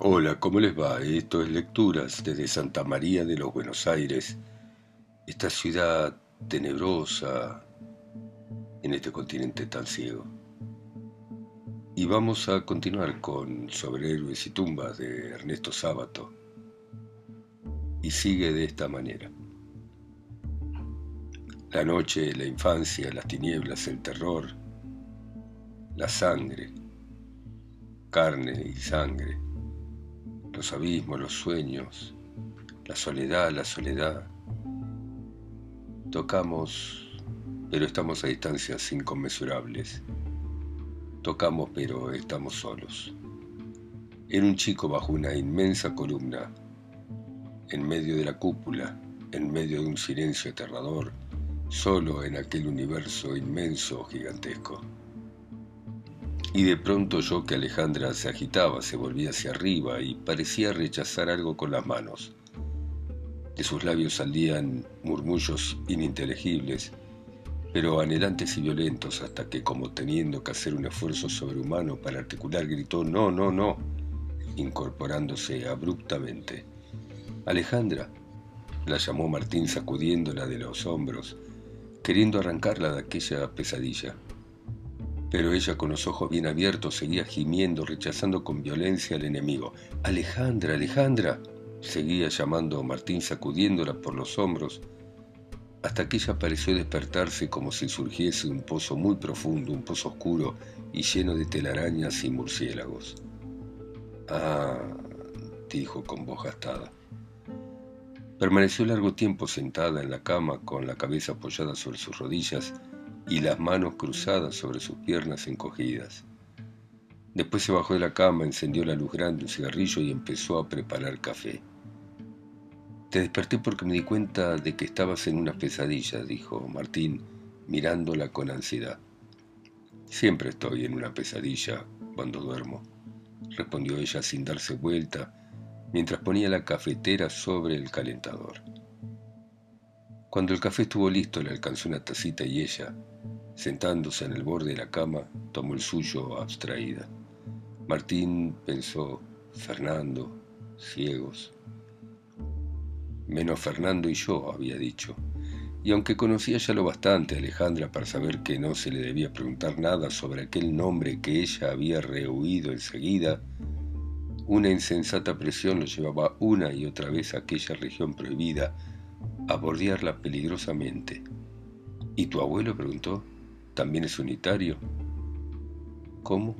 Hola, ¿cómo les va? Esto es Lecturas desde Santa María de los Buenos Aires, esta ciudad tenebrosa en este continente tan ciego. Y vamos a continuar con Sobre héroes y tumbas de Ernesto Sábato. Y sigue de esta manera. La noche, la infancia, las tinieblas, el terror, la sangre, carne y sangre los abismos, los sueños, la soledad, la soledad. Tocamos, pero estamos a distancias inconmensurables. Tocamos, pero estamos solos. Era un chico bajo una inmensa columna, en medio de la cúpula, en medio de un silencio aterrador, solo en aquel universo inmenso, gigantesco. Y de pronto oyó que Alejandra se agitaba, se volvía hacia arriba y parecía rechazar algo con las manos. De sus labios salían murmullos ininteligibles, pero anhelantes y violentos, hasta que, como teniendo que hacer un esfuerzo sobrehumano para articular, gritó No, no, no, incorporándose abruptamente. Alejandra, la llamó Martín sacudiéndola de los hombros, queriendo arrancarla de aquella pesadilla. Pero ella con los ojos bien abiertos seguía gimiendo, rechazando con violencia al enemigo. Alejandra, Alejandra, seguía llamando Martín sacudiéndola por los hombros, hasta que ella pareció despertarse como si surgiese un pozo muy profundo, un pozo oscuro y lleno de telarañas y murciélagos. Ah, dijo con voz gastada. Permaneció largo tiempo sentada en la cama con la cabeza apoyada sobre sus rodillas y las manos cruzadas sobre sus piernas encogidas. Después se bajó de la cama, encendió la luz grande, un cigarrillo y empezó a preparar café. Te desperté porque me di cuenta de que estabas en una pesadilla, dijo Martín, mirándola con ansiedad. Siempre estoy en una pesadilla cuando duermo, respondió ella sin darse vuelta, mientras ponía la cafetera sobre el calentador. Cuando el café estuvo listo, le alcanzó una tacita y ella, sentándose en el borde de la cama, tomó el suyo abstraída. Martín pensó, Fernando, ciegos. Menos Fernando y yo, había dicho. Y aunque conocía ya lo bastante a Alejandra para saber que no se le debía preguntar nada sobre aquel nombre que ella había rehuido enseguida, una insensata presión lo llevaba una y otra vez a aquella región prohibida a bordearla peligrosamente. ¿Y tu abuelo? preguntó. ¿También es unitario? ¿Cómo?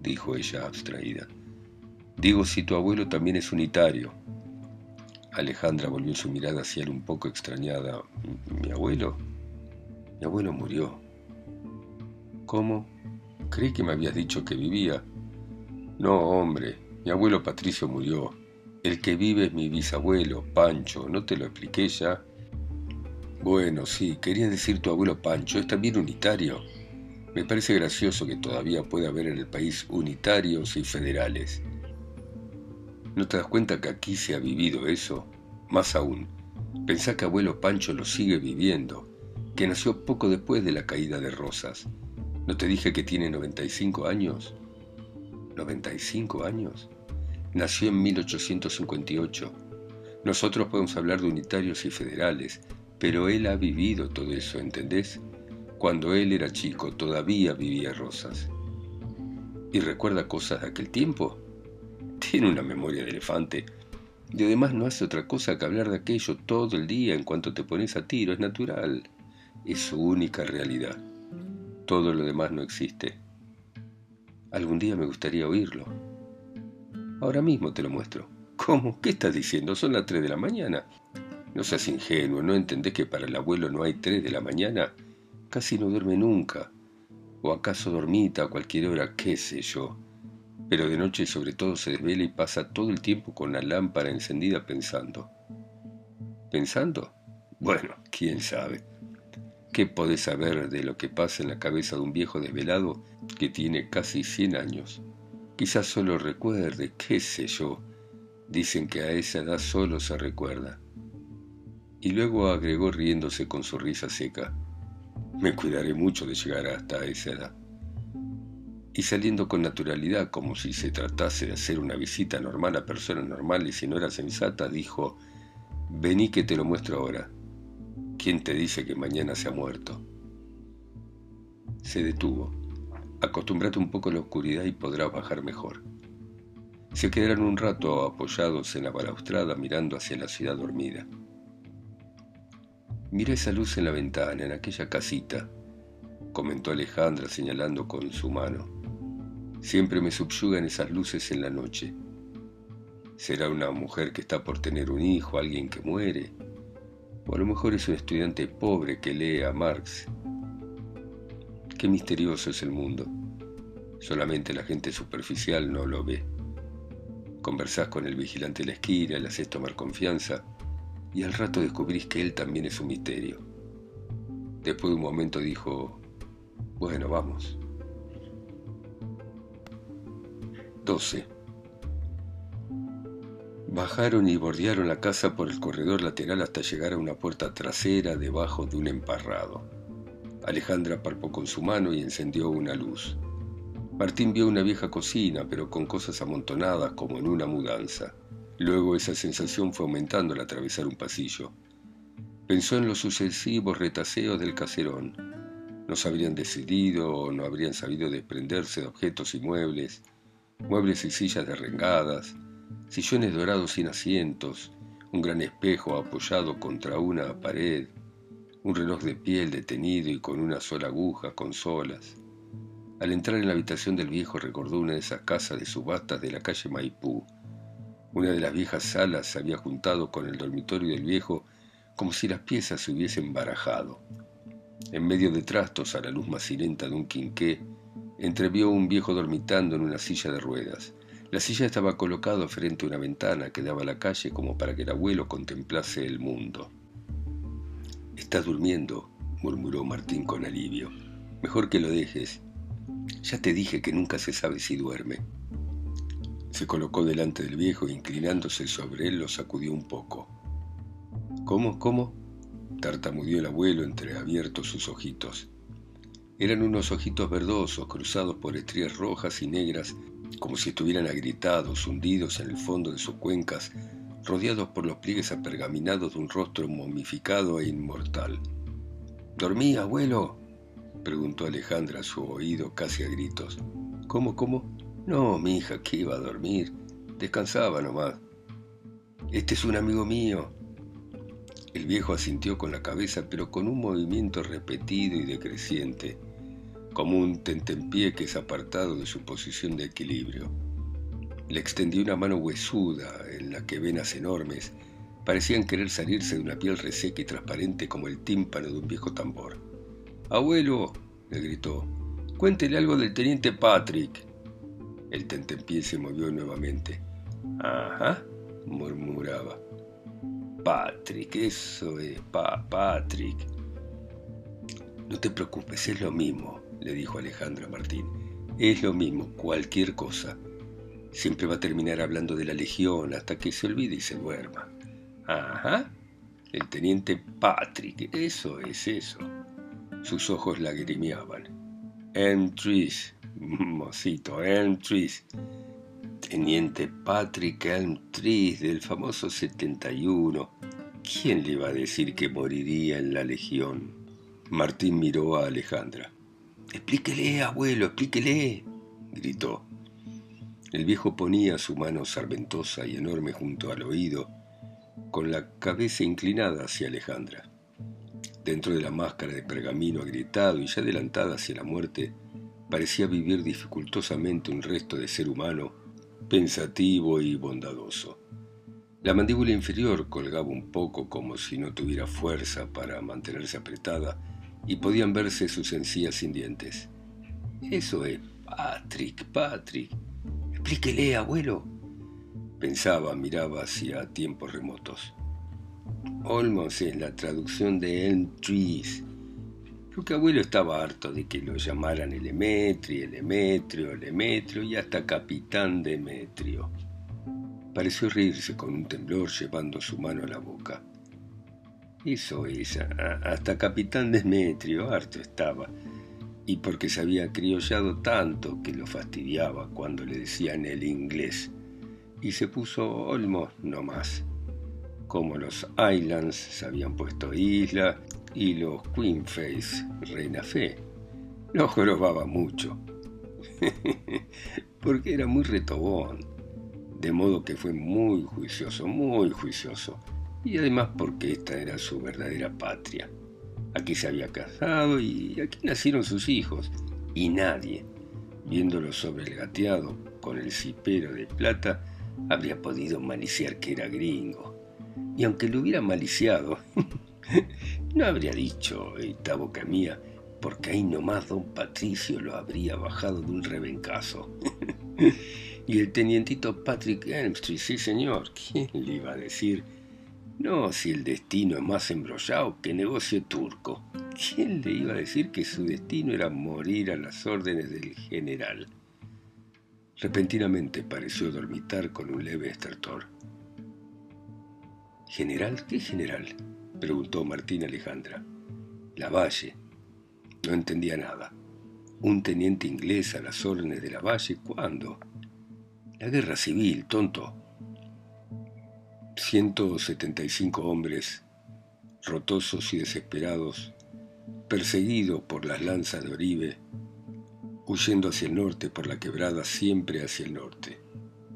dijo ella abstraída. Digo si tu abuelo también es unitario. Alejandra volvió su mirada hacia él un poco extrañada. ¿Mi abuelo? Mi abuelo murió. ¿Cómo? Creí que me habías dicho que vivía. No, hombre, mi abuelo Patricio murió. El que vive es mi bisabuelo, Pancho, ¿no te lo expliqué ya? Bueno, sí, quería decir tu abuelo Pancho, es también unitario. Me parece gracioso que todavía pueda haber en el país unitarios y federales. ¿No te das cuenta que aquí se ha vivido eso? Más aún, pensá que abuelo Pancho lo sigue viviendo, que nació poco después de la caída de Rosas. ¿No te dije que tiene 95 años? ¿95 años? Nació en 1858. Nosotros podemos hablar de unitarios y federales, pero él ha vivido todo eso, ¿entendés? Cuando él era chico todavía vivía Rosas. ¿Y recuerda cosas de aquel tiempo? Tiene una memoria de elefante. Y además no hace otra cosa que hablar de aquello todo el día en cuanto te pones a tiro, es natural. Es su única realidad. Todo lo demás no existe. Algún día me gustaría oírlo. Ahora mismo te lo muestro. ¿Cómo? ¿Qué estás diciendo? Son las 3 de la mañana. No seas ingenuo, ¿no entendés que para el abuelo no hay 3 de la mañana? Casi no duerme nunca. ¿O acaso dormita a cualquier hora? ¿Qué sé yo? Pero de noche sobre todo se desvela y pasa todo el tiempo con la lámpara encendida pensando. ¿Pensando? Bueno, quién sabe. ¿Qué podés saber de lo que pasa en la cabeza de un viejo desvelado que tiene casi 100 años? Quizás solo recuerde, qué sé yo. Dicen que a esa edad solo se recuerda. Y luego agregó riéndose con su risa seca. Me cuidaré mucho de llegar hasta esa edad. y saliendo con naturalidad como si se tratase de hacer una visita normal a personas normales y no era sensata, dijo, vení que te lo muestro ahora. ¿Quién te dice que mañana se ha muerto? Se detuvo. Acostúmbrate un poco a la oscuridad y podrás bajar mejor. Se quedaron un rato apoyados en la balaustrada mirando hacia la ciudad dormida. Mira esa luz en la ventana, en aquella casita, comentó Alejandra señalando con su mano. Siempre me subyugan esas luces en la noche. ¿Será una mujer que está por tener un hijo, alguien que muere? O a lo mejor es un estudiante pobre que lee a Marx. Qué misterioso es el mundo. Solamente la gente superficial no lo ve. Conversás con el vigilante de la esquina, le haces tomar confianza y al rato descubrís que él también es un misterio. Después de un momento dijo, bueno, vamos. 12. Bajaron y bordearon la casa por el corredor lateral hasta llegar a una puerta trasera debajo de un emparrado. Alejandra palpó con su mano y encendió una luz. Martín vio una vieja cocina, pero con cosas amontonadas como en una mudanza. Luego esa sensación fue aumentando al atravesar un pasillo. Pensó en los sucesivos retaseos del caserón. No se habrían decidido o no habrían sabido desprenderse de objetos y muebles, muebles y sillas derrengadas, sillones dorados sin asientos, un gran espejo apoyado contra una pared, un reloj de piel detenido y con una sola aguja, con solas. Al entrar en la habitación del viejo recordó una de esas casas de subastas de la calle Maipú. Una de las viejas salas se había juntado con el dormitorio del viejo como si las piezas se hubiesen barajado. En medio de trastos, a la luz macilenta de un quinqué, entrevió un viejo dormitando en una silla de ruedas. La silla estaba colocada frente a una ventana que daba a la calle como para que el abuelo contemplase el mundo. Estás durmiendo, murmuró Martín con alivio. Mejor que lo dejes. Ya te dije que nunca se sabe si duerme. Se colocó delante del viejo e inclinándose sobre él lo sacudió un poco. ¿Cómo? ¿Cómo? tartamudeó el abuelo entreabiertos sus ojitos. Eran unos ojitos verdosos cruzados por estrías rojas y negras, como si estuvieran agrietados, hundidos en el fondo de sus cuencas, rodeados por los pliegues apergaminados de un rostro momificado e inmortal. ¿Dormí, abuelo? preguntó Alejandra a su oído casi a gritos. ¿Cómo, cómo? No, mi hija, que iba a dormir. Descansaba nomás. Este es un amigo mío. El viejo asintió con la cabeza, pero con un movimiento repetido y decreciente, como un tentempié que es apartado de su posición de equilibrio. Le extendió una mano huesuda, en la que venas enormes parecían querer salirse de una piel reseca y transparente como el tímpano de un viejo tambor. Abuelo, le gritó, cuéntele algo del teniente Patrick. El tentempié se movió nuevamente. Ajá, murmuraba. Patrick, eso es, pa Patrick. No te preocupes, es lo mismo, le dijo Alejandra Martín. Es lo mismo, cualquier cosa. Siempre va a terminar hablando de la Legión hasta que se olvide y se duerma. Ajá, el teniente Patrick, eso es eso. Sus ojos lagrimeaban. Elm Trees, mocito, Elm Trees. Teniente Patrick Elm Trees del famoso 71. ¿Quién le iba a decir que moriría en la Legión? Martín miró a Alejandra. Explíquele, abuelo, explíquele, gritó. El viejo ponía su mano sarventosa y enorme junto al oído, con la cabeza inclinada hacia Alejandra. Dentro de la máscara de pergamino agrietado y ya adelantada hacia la muerte, parecía vivir dificultosamente un resto de ser humano, pensativo y bondadoso. La mandíbula inferior colgaba un poco como si no tuviera fuerza para mantenerse apretada y podían verse sus encías sin dientes. Eso es Patrick, Patrick, Explíquele, abuelo. Pensaba, miraba hacia tiempos remotos. Olmos es la traducción de Elm Trees. Creo que abuelo estaba harto de que lo llamaran el Emetrio, el Emetrio, el Emetrio y hasta Capitán Demetrio. Pareció reírse con un temblor llevando su mano a la boca. Eso es, hasta Capitán Demetrio, harto estaba. Y porque se había criollado tanto que lo fastidiaba cuando le decían el inglés, y se puso Olmos no más. Como los Islands se habían puesto isla y los Queenface reina fe. Lo jorobaba mucho, porque era muy retobón, de modo que fue muy juicioso, muy juicioso, y además porque esta era su verdadera patria. Aquí se había casado y aquí nacieron sus hijos. Y nadie, viéndolo sobre el gateado con el cipero de plata, habría podido maliciar que era gringo. Y aunque lo hubiera maliciado, no habría dicho, esta boca mía, porque ahí nomás don Patricio lo habría bajado de un rebencazo. y el tenientito Patrick Elmstreet, sí señor, ¿quién le iba a decir? No, si el destino es más embrollado que negocio turco. ¿Quién le iba a decir que su destino era morir a las órdenes del general? Repentinamente pareció dormitar con un leve estertor. ¿General? ¿Qué general? preguntó Martín Alejandra. La Valle. No entendía nada. ¿Un teniente inglés a las órdenes de la Valle? ¿Cuándo? La guerra civil, tonto. 175 hombres, rotosos y desesperados, perseguidos por las lanzas de Oribe, huyendo hacia el norte por la quebrada siempre hacia el norte.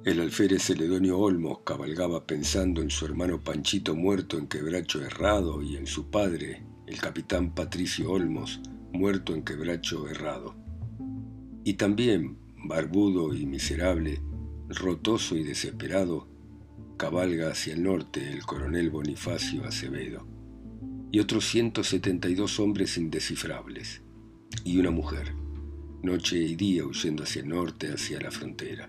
El alférez Celedonio Olmos cabalgaba pensando en su hermano Panchito muerto en quebracho errado y en su padre, el capitán Patricio Olmos, muerto en quebracho errado. Y también, barbudo y miserable, rotoso y desesperado, cabalga hacia el norte el coronel Bonifacio Acevedo, y otros 172 hombres indescifrables, y una mujer, noche y día huyendo hacia el norte, hacia la frontera.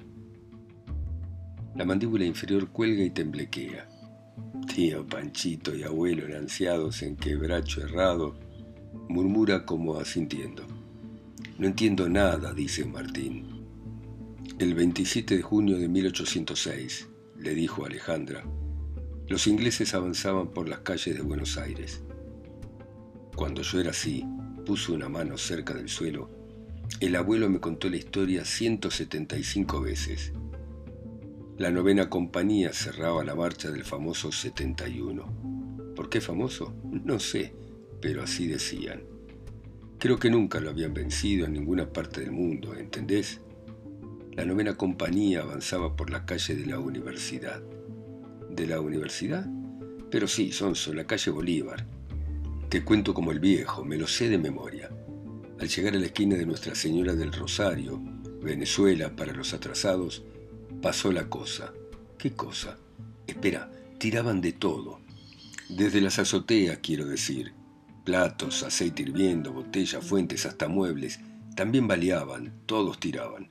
La mandíbula inferior cuelga y temblequea. Tío Panchito y abuelo ansiados en quebracho errado, murmura como asintiendo. No entiendo nada, dice Martín. El 27 de junio de 1806, le dijo Alejandra, los ingleses avanzaban por las calles de Buenos Aires. Cuando yo era así, puso una mano cerca del suelo, el abuelo me contó la historia 175 veces. La novena compañía cerraba la marcha del famoso 71. ¿Por qué famoso? No sé, pero así decían. Creo que nunca lo habían vencido en ninguna parte del mundo, ¿entendés? La novena compañía avanzaba por la calle de la universidad. ¿De la universidad? Pero sí, Sonso, la calle Bolívar. Te cuento como el viejo, me lo sé de memoria. Al llegar a la esquina de Nuestra Señora del Rosario, Venezuela para los atrasados, pasó la cosa. ¿Qué cosa? Espera, tiraban de todo. Desde las azoteas, quiero decir. Platos, aceite hirviendo, botellas, fuentes, hasta muebles. También baleaban, todos tiraban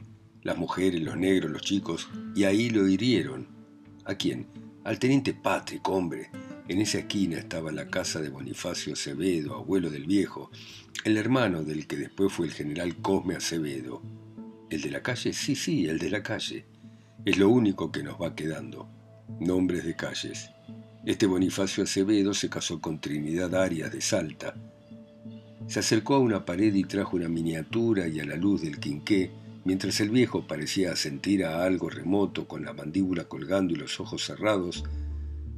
las mujeres, los negros, los chicos, y ahí lo hirieron. ¿A quién? Al teniente Patrick, hombre. En esa esquina estaba la casa de Bonifacio Acevedo, abuelo del viejo, el hermano del que después fue el general Cosme Acevedo. ¿El de la calle? Sí, sí, el de la calle. Es lo único que nos va quedando. Nombres de calles. Este Bonifacio Acevedo se casó con Trinidad Arias de Salta. Se acercó a una pared y trajo una miniatura y a la luz del quinqué Mientras el viejo parecía sentir a algo remoto con la mandíbula colgando y los ojos cerrados,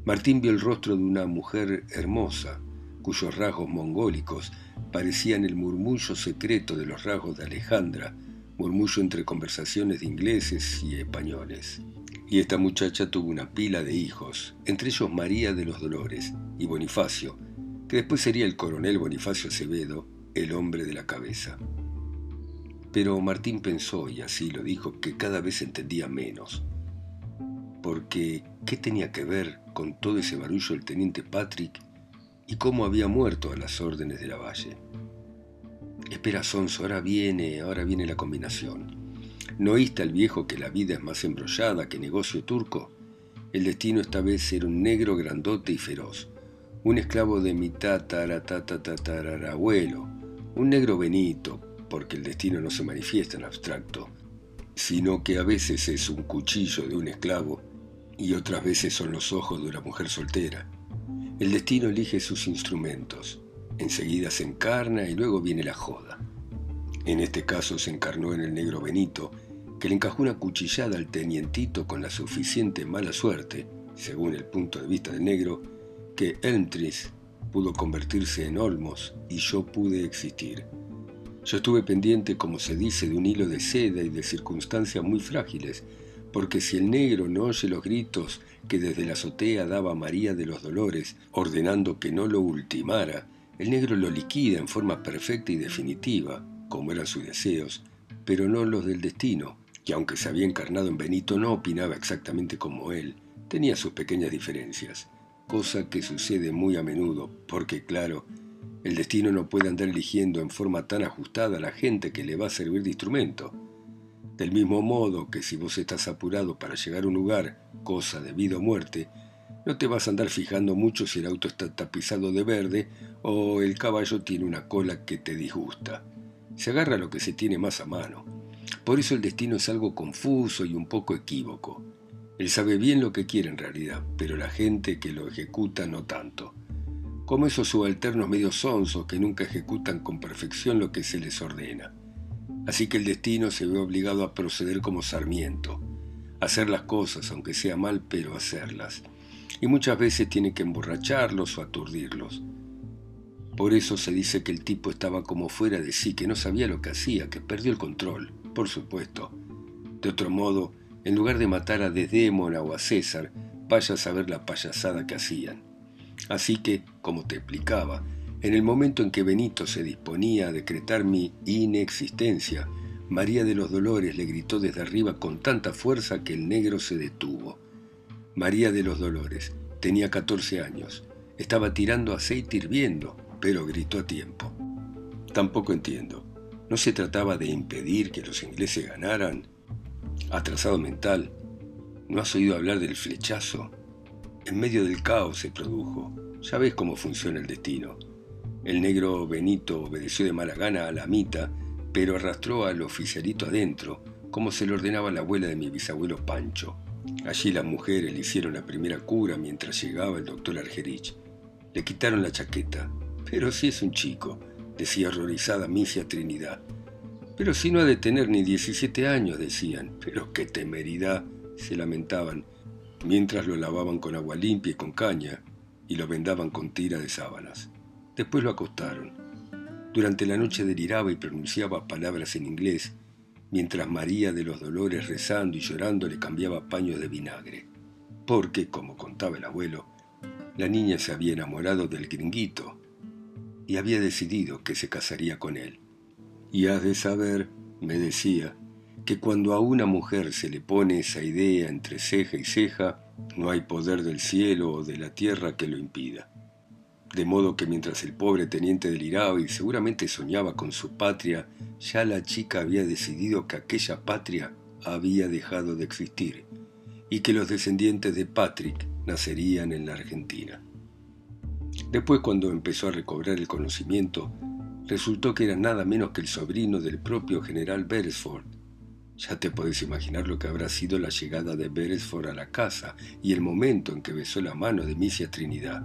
Martín vio el rostro de una mujer hermosa, cuyos rasgos mongólicos parecían el murmullo secreto de los rasgos de Alejandra, murmullo entre conversaciones de ingleses y españoles. Y esta muchacha tuvo una pila de hijos, entre ellos María de los Dolores y Bonifacio, que después sería el coronel Bonifacio Acevedo, el hombre de la cabeza. Pero Martín pensó, y así lo dijo, que cada vez entendía menos. Porque, ¿qué tenía que ver con todo ese barullo el teniente Patrick y cómo había muerto a las órdenes de la valle? Espera, Sonso, ahora viene, ahora viene la combinación. ¿No oíste al viejo que la vida es más embrollada que negocio turco? El destino esta vez era un negro grandote y feroz, un esclavo de mi abuelo, un negro benito, porque el destino no se manifiesta en abstracto, sino que a veces es un cuchillo de un esclavo y otras veces son los ojos de una mujer soltera. El destino elige sus instrumentos, enseguida se encarna y luego viene la joda. En este caso se encarnó en el negro Benito, que le encajó una cuchillada al tenientito con la suficiente mala suerte, según el punto de vista del negro, que Elmtris pudo convertirse en Olmos y yo pude existir. Yo estuve pendiente, como se dice, de un hilo de seda y de circunstancias muy frágiles, porque si el negro no oye los gritos que desde la azotea daba María de los Dolores, ordenando que no lo ultimara, el negro lo liquida en forma perfecta y definitiva, como eran sus deseos, pero no los del destino, que aunque se había encarnado en Benito no opinaba exactamente como él, tenía sus pequeñas diferencias, cosa que sucede muy a menudo, porque claro, el destino no puede andar eligiendo en forma tan ajustada a la gente que le va a servir de instrumento. Del mismo modo que si vos estás apurado para llegar a un lugar, cosa de vida o muerte, no te vas a andar fijando mucho si el auto está tapizado de verde o el caballo tiene una cola que te disgusta. Se agarra lo que se tiene más a mano. Por eso el destino es algo confuso y un poco equívoco. Él sabe bien lo que quiere en realidad, pero la gente que lo ejecuta no tanto. Como esos subalternos medio sonsos que nunca ejecutan con perfección lo que se les ordena. Así que el destino se ve obligado a proceder como Sarmiento, hacer las cosas, aunque sea mal, pero hacerlas. Y muchas veces tiene que emborracharlos o aturdirlos. Por eso se dice que el tipo estaba como fuera de sí, que no sabía lo que hacía, que perdió el control, por supuesto. De otro modo, en lugar de matar a Desdémona o a César, vaya a saber la payasada que hacían. Así que, como te explicaba, en el momento en que Benito se disponía a decretar mi inexistencia, María de los Dolores le gritó desde arriba con tanta fuerza que el negro se detuvo. María de los Dolores tenía 14 años, estaba tirando aceite hirviendo, pero gritó a tiempo. Tampoco entiendo. ¿No se trataba de impedir que los ingleses ganaran? Atrasado mental, ¿no has oído hablar del flechazo? En medio del caos se produjo. Ya ves cómo funciona el destino. El negro Benito obedeció de mala gana a la mita, pero arrastró al oficialito adentro, como se le ordenaba la abuela de mi bisabuelo Pancho. Allí las mujeres le hicieron la primera cura mientras llegaba el doctor Argerich. Le quitaron la chaqueta, pero si es un chico, decía horrorizada Misia Trinidad. Pero si no ha de tener ni 17 años, decían. Pero qué temeridad, se lamentaban, mientras lo lavaban con agua limpia y con caña, y lo vendaban con tira de sábanas. Después lo acostaron. Durante la noche deliraba y pronunciaba palabras en inglés, mientras María de los Dolores rezando y llorando le cambiaba paños de vinagre. Porque, como contaba el abuelo, la niña se había enamorado del gringuito, y había decidido que se casaría con él. Y has de saber, me decía, que cuando a una mujer se le pone esa idea entre ceja y ceja, no hay poder del cielo o de la tierra que lo impida. De modo que mientras el pobre teniente deliraba y seguramente soñaba con su patria, ya la chica había decidido que aquella patria había dejado de existir y que los descendientes de Patrick nacerían en la Argentina. Después, cuando empezó a recobrar el conocimiento, resultó que era nada menos que el sobrino del propio general Beresford. Ya te puedes imaginar lo que habrá sido la llegada de Beresford a la casa y el momento en que besó la mano de Misia Trinidad.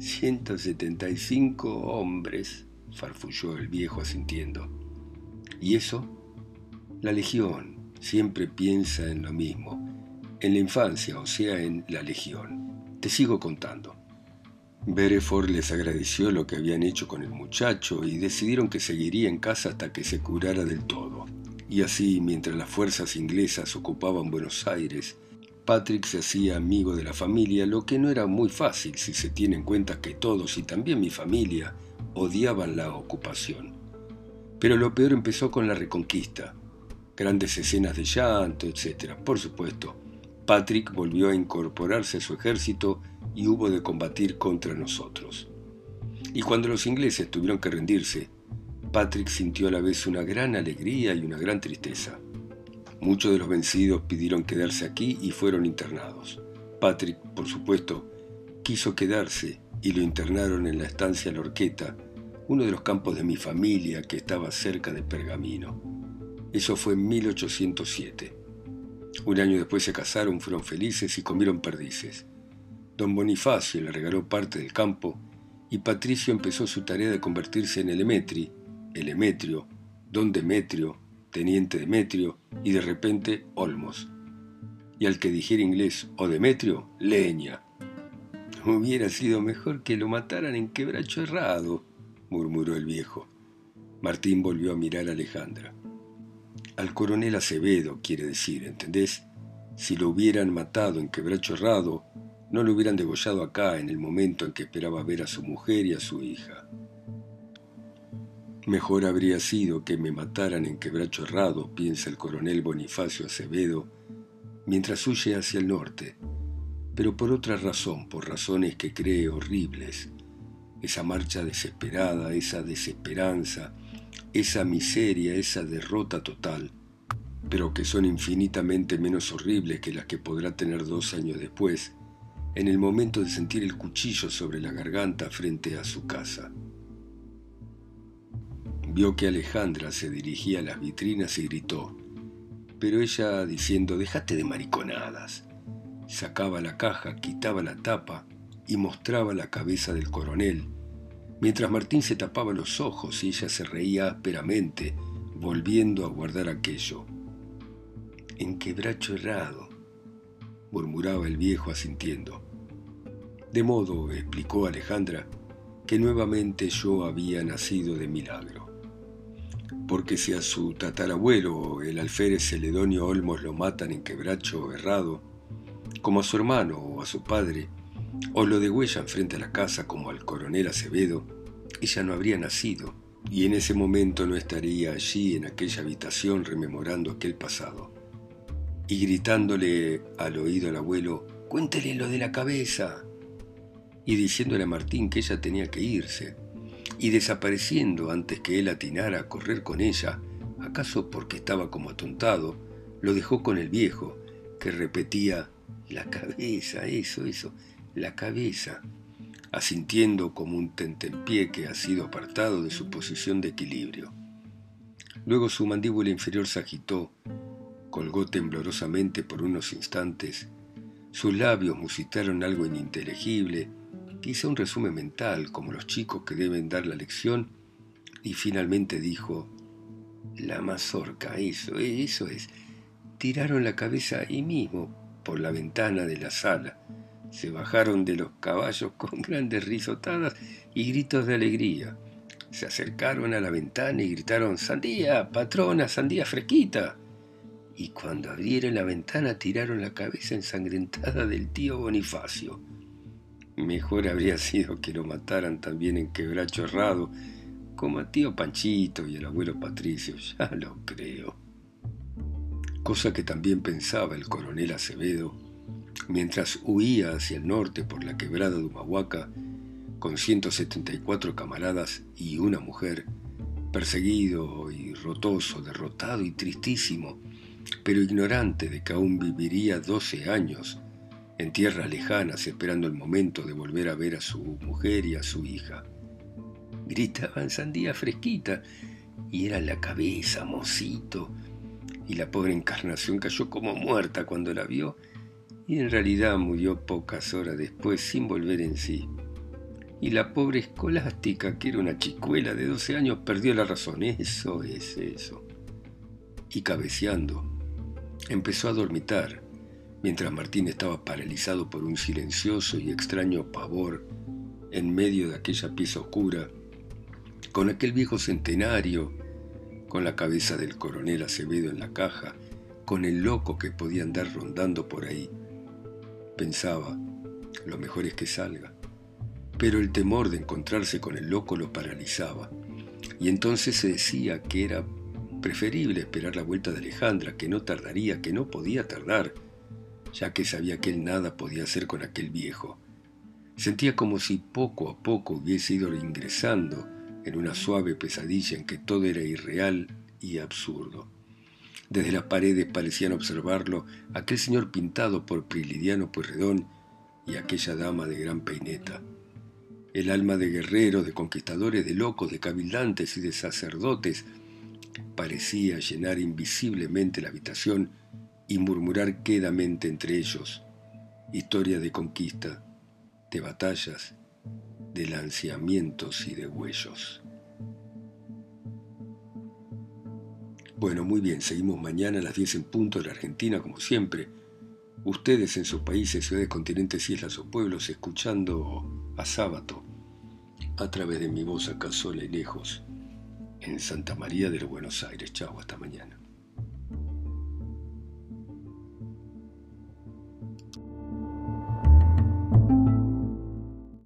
175 hombres, farfulló el viejo asintiendo. ¿Y eso? La legión siempre piensa en lo mismo, en la infancia, o sea, en la legión. Te sigo contando. Bereford les agradeció lo que habían hecho con el muchacho y decidieron que seguiría en casa hasta que se curara del todo. Y así, mientras las fuerzas inglesas ocupaban Buenos Aires, Patrick se hacía amigo de la familia, lo que no era muy fácil si se tiene en cuenta que todos, y también mi familia, odiaban la ocupación. Pero lo peor empezó con la reconquista. Grandes escenas de llanto, etc. Por supuesto, Patrick volvió a incorporarse a su ejército y hubo de combatir contra nosotros. Y cuando los ingleses tuvieron que rendirse, Patrick sintió a la vez una gran alegría y una gran tristeza. Muchos de los vencidos pidieron quedarse aquí y fueron internados. Patrick, por supuesto, quiso quedarse y lo internaron en la estancia Lorqueta, uno de los campos de mi familia que estaba cerca de Pergamino. Eso fue en 1807. Un año después se casaron, fueron felices y comieron perdices. Don Bonifacio le regaló parte del campo y Patricio empezó su tarea de convertirse en el Emetri, el Emetrio, don Demetrio, teniente Demetrio y de repente Olmos. Y al que dijera inglés o Demetrio, leña. Hubiera sido mejor que lo mataran en quebracho errado, murmuró el viejo. Martín volvió a mirar a Alejandra. Al coronel Acevedo, quiere decir, ¿entendés? Si lo hubieran matado en quebracho errado, no lo hubieran degollado acá en el momento en que esperaba ver a su mujer y a su hija. Mejor habría sido que me mataran en quebracho errado, piensa el coronel Bonifacio Acevedo, mientras huye hacia el norte, pero por otra razón, por razones que cree horribles. Esa marcha desesperada, esa desesperanza, esa miseria, esa derrota total, pero que son infinitamente menos horribles que las que podrá tener dos años después, en el momento de sentir el cuchillo sobre la garganta frente a su casa. Vio que Alejandra se dirigía a las vitrinas y gritó, pero ella diciendo, déjate de mariconadas. Sacaba la caja, quitaba la tapa y mostraba la cabeza del coronel, mientras Martín se tapaba los ojos y ella se reía ásperamente, volviendo a guardar aquello. En quebracho errado, murmuraba el viejo asintiendo. De modo, explicó Alejandra, que nuevamente yo había nacido de milagro porque si a su tatarabuelo, el alférez Celedonio Olmos, lo matan en quebracho errado, como a su hermano o a su padre, o lo degüellan frente a la casa como al coronel Acevedo, ella no habría nacido, y en ese momento no estaría allí en aquella habitación rememorando aquel pasado. Y gritándole al oído al abuelo, cuéntele lo de la cabeza, y diciéndole a Martín que ella tenía que irse, y desapareciendo antes que él atinara a correr con ella, acaso porque estaba como atontado, lo dejó con el viejo, que repetía la cabeza, eso, eso, la cabeza, asintiendo como un tentempié que ha sido apartado de su posición de equilibrio. Luego su mandíbula inferior se agitó, colgó temblorosamente por unos instantes, sus labios musitaron algo ininteligible, Hice un resumen mental, como los chicos que deben dar la lección, y finalmente dijo, la mazorca, eso, eso es. Tiraron la cabeza ahí mismo, por la ventana de la sala. Se bajaron de los caballos con grandes risotadas y gritos de alegría. Se acercaron a la ventana y gritaron, Sandía, patrona, sandía fresquita. Y cuando abrieron la ventana tiraron la cabeza ensangrentada del tío Bonifacio. Mejor habría sido que lo mataran también en quebracho errado, como a tío Panchito y el abuelo Patricio, ya lo creo. Cosa que también pensaba el coronel Acevedo, mientras huía hacia el norte por la quebrada de Humahuaca, con 174 camaradas y una mujer, perseguido y rotoso, derrotado y tristísimo, pero ignorante de que aún viviría 12 años en tierras lejanas esperando el momento de volver a ver a su mujer y a su hija. Gritaban sandía fresquita y era la cabeza, mocito, y la pobre encarnación cayó como muerta cuando la vio y en realidad murió pocas horas después sin volver en sí. Y la pobre escolástica, que era una chicuela de 12 años, perdió la razón. Eso es eso. Y cabeceando, empezó a dormitar mientras Martín estaba paralizado por un silencioso y extraño pavor en medio de aquella pieza oscura, con aquel viejo centenario, con la cabeza del coronel Acevedo en la caja, con el loco que podía andar rondando por ahí. Pensaba, lo mejor es que salga. Pero el temor de encontrarse con el loco lo paralizaba, y entonces se decía que era preferible esperar la vuelta de Alejandra, que no tardaría, que no podía tardar, ya que sabía que él nada podía hacer con aquel viejo. Sentía como si poco a poco hubiese ido ingresando en una suave pesadilla en que todo era irreal y absurdo. Desde las paredes parecían observarlo aquel señor pintado por Prilidiano Pueyrredón y aquella dama de gran peineta. El alma de guerreros, de conquistadores, de locos, de cabildantes y de sacerdotes parecía llenar invisiblemente la habitación y murmurar quedamente entre ellos historia de conquista, de batallas, de lanceamientos y de huellos. Bueno, muy bien, seguimos mañana a las 10 en punto de la Argentina, como siempre. Ustedes en sus países, ciudades, continentes, islas o pueblos, escuchando a sábado a través de mi voz acá sola y lejos, en Santa María de los Buenos Aires. Chao, hasta mañana.